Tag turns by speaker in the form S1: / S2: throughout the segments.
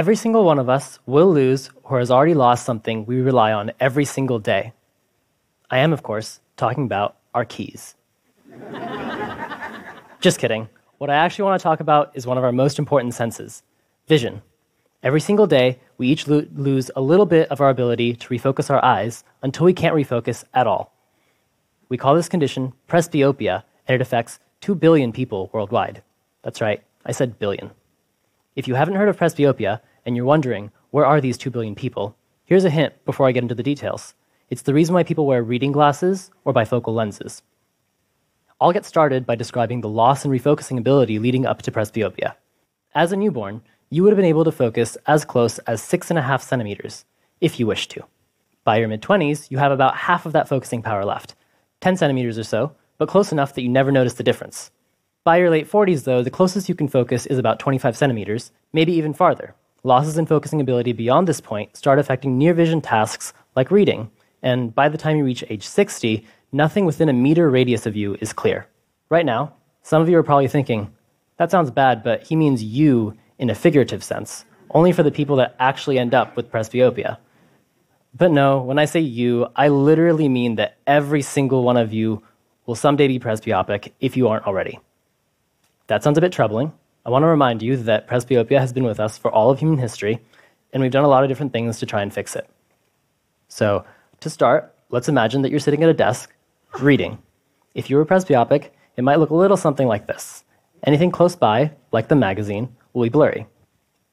S1: Every single one of us will lose or has already lost something we rely on every single day. I am, of course, talking about our keys. Just kidding. What I actually want to talk about is one of our most important senses vision. Every single day, we each lo- lose a little bit of our ability to refocus our eyes until we can't refocus at all. We call this condition presbyopia, and it affects 2 billion people worldwide. That's right, I said billion. If you haven't heard of presbyopia and you're wondering, where are these 2 billion people? Here's a hint before I get into the details. It's the reason why people wear reading glasses or bifocal lenses. I'll get started by describing the loss in refocusing ability leading up to presbyopia. As a newborn, you would have been able to focus as close as six and a half centimeters, if you wish to. By your mid 20s, you have about half of that focusing power left, 10 centimeters or so, but close enough that you never notice the difference. By your late 40s, though, the closest you can focus is about 25 centimeters, maybe even farther. Losses in focusing ability beyond this point start affecting near vision tasks like reading, and by the time you reach age 60, nothing within a meter radius of you is clear. Right now, some of you are probably thinking, that sounds bad, but he means you in a figurative sense, only for the people that actually end up with presbyopia. But no, when I say you, I literally mean that every single one of you will someday be presbyopic if you aren't already. That sounds a bit troubling. I want to remind you that presbyopia has been with us for all of human history, and we've done a lot of different things to try and fix it. So, to start, let's imagine that you're sitting at a desk reading. If you were presbyopic, it might look a little something like this. Anything close by, like the magazine, will be blurry.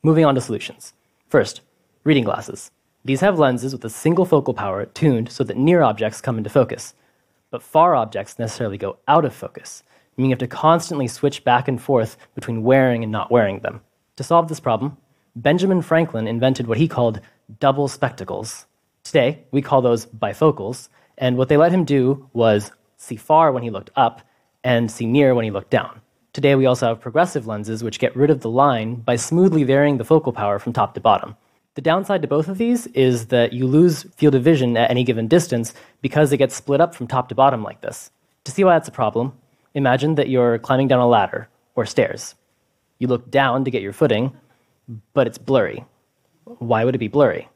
S1: Moving on to solutions. First, reading glasses. These have lenses with a single focal power tuned so that near objects come into focus, but far objects necessarily go out of focus, meaning you have to constantly switch back and forth between wearing and not wearing them. To solve this problem, Benjamin Franklin invented what he called double spectacles. Today, we call those bifocals, and what they let him do was see far when he looked up and see near when he looked down. Today, we also have progressive lenses, which get rid of the line by smoothly varying the focal power from top to bottom. The downside to both of these is that you lose field of vision at any given distance because it gets split up from top to bottom like this. To see why that's a problem, imagine that you're climbing down a ladder or stairs. You look down to get your footing, but it's blurry. Why would it be blurry?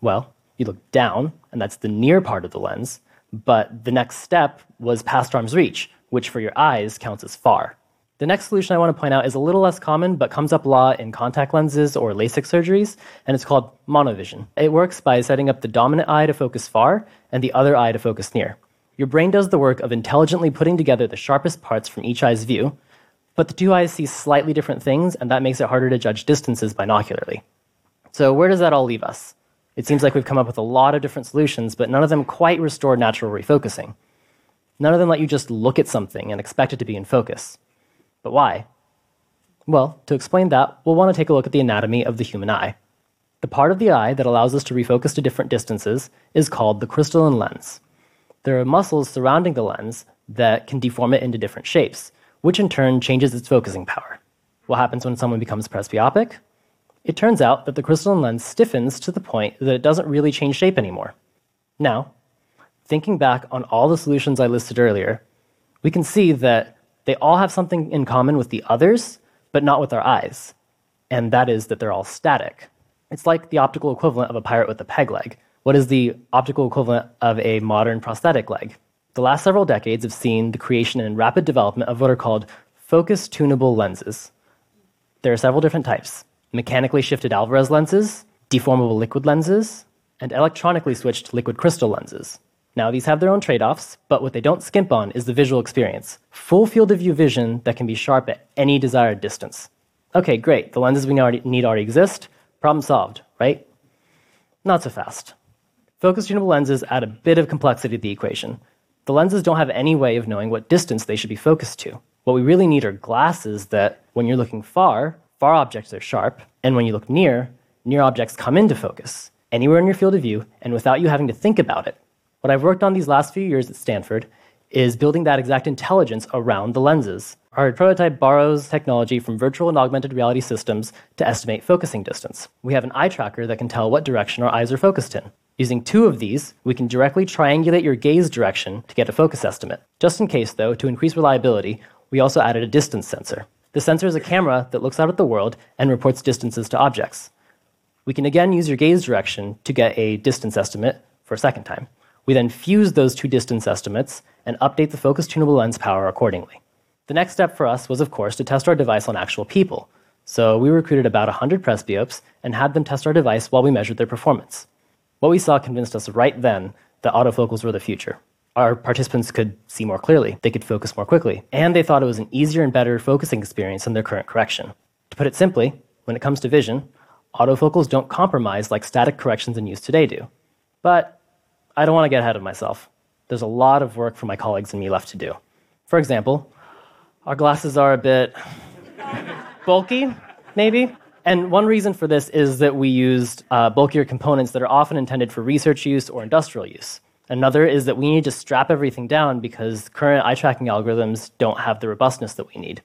S1: Well, you look down, and that's the near part of the lens, but the next step was past arm's reach, which for your eyes counts as far. The next solution I want to point out is a little less common, but comes up a lot in contact lenses or LASIK surgeries, and it's called monovision. It works by setting up the dominant eye to focus far and the other eye to focus near. Your brain does the work of intelligently putting together the sharpest parts from each eye's view, but the two eyes see slightly different things, and that makes it harder to judge distances binocularly. So, where does that all leave us? It seems like we've come up with a lot of different solutions, but none of them quite restore natural refocusing. None of them let you just look at something and expect it to be in focus. But why? Well, to explain that, we'll want to take a look at the anatomy of the human eye. The part of the eye that allows us to refocus to different distances is called the crystalline lens. There are muscles surrounding the lens that can deform it into different shapes, which in turn changes its focusing power. What happens when someone becomes presbyopic? It turns out that the crystalline lens stiffens to the point that it doesn't really change shape anymore. Now, thinking back on all the solutions I listed earlier, we can see that they all have something in common with the others, but not with our eyes. And that is that they're all static. It's like the optical equivalent of a pirate with a peg leg. What is the optical equivalent of a modern prosthetic leg? The last several decades have seen the creation and rapid development of what are called focus tunable lenses. There are several different types mechanically shifted Alvarez lenses, deformable liquid lenses, and electronically switched liquid crystal lenses. Now, these have their own trade offs, but what they don't skimp on is the visual experience. Full field of view vision that can be sharp at any desired distance. Okay, great. The lenses we need already exist. Problem solved, right? Not so fast. Focus tunable lenses add a bit of complexity to the equation. The lenses don't have any way of knowing what distance they should be focused to. What we really need are glasses that, when you're looking far, far objects are sharp, and when you look near, near objects come into focus, anywhere in your field of view, and without you having to think about it. What I've worked on these last few years at Stanford is building that exact intelligence around the lenses. Our prototype borrows technology from virtual and augmented reality systems to estimate focusing distance. We have an eye tracker that can tell what direction our eyes are focused in. Using two of these, we can directly triangulate your gaze direction to get a focus estimate. Just in case, though, to increase reliability, we also added a distance sensor. The sensor is a camera that looks out at the world and reports distances to objects. We can again use your gaze direction to get a distance estimate for a second time. We then fuse those two distance estimates and update the focus tunable lens power accordingly. The next step for us was, of course, to test our device on actual people. So we recruited about 100 presbyopes and had them test our device while we measured their performance. What we saw convinced us right then that autofocals were the future. Our participants could see more clearly, they could focus more quickly, and they thought it was an easier and better focusing experience than their current correction. To put it simply, when it comes to vision, autofocals don't compromise like static corrections in use today do. But I don't want to get ahead of myself. There's a lot of work for my colleagues and me left to do. For example, our glasses are a bit bulky, maybe. And one reason for this is that we used uh, bulkier components that are often intended for research use or industrial use. Another is that we need to strap everything down because current eye tracking algorithms don't have the robustness that we need.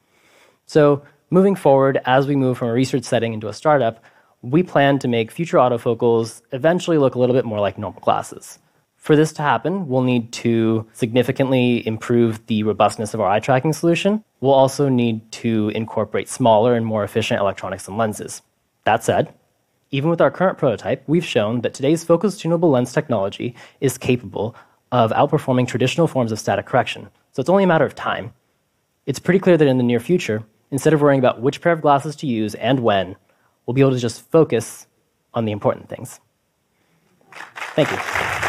S1: So, moving forward, as we move from a research setting into a startup, we plan to make future autofocals eventually look a little bit more like normal glasses. For this to happen, we'll need to significantly improve the robustness of our eye tracking solution. We'll also need to incorporate smaller and more efficient electronics and lenses. That said, even with our current prototype, we've shown that today's focus tunable lens technology is capable of outperforming traditional forms of static correction. So it's only a matter of time. It's pretty clear that in the near future, instead of worrying about which pair of glasses to use and when, we'll be able to just focus on the important things. Thank you.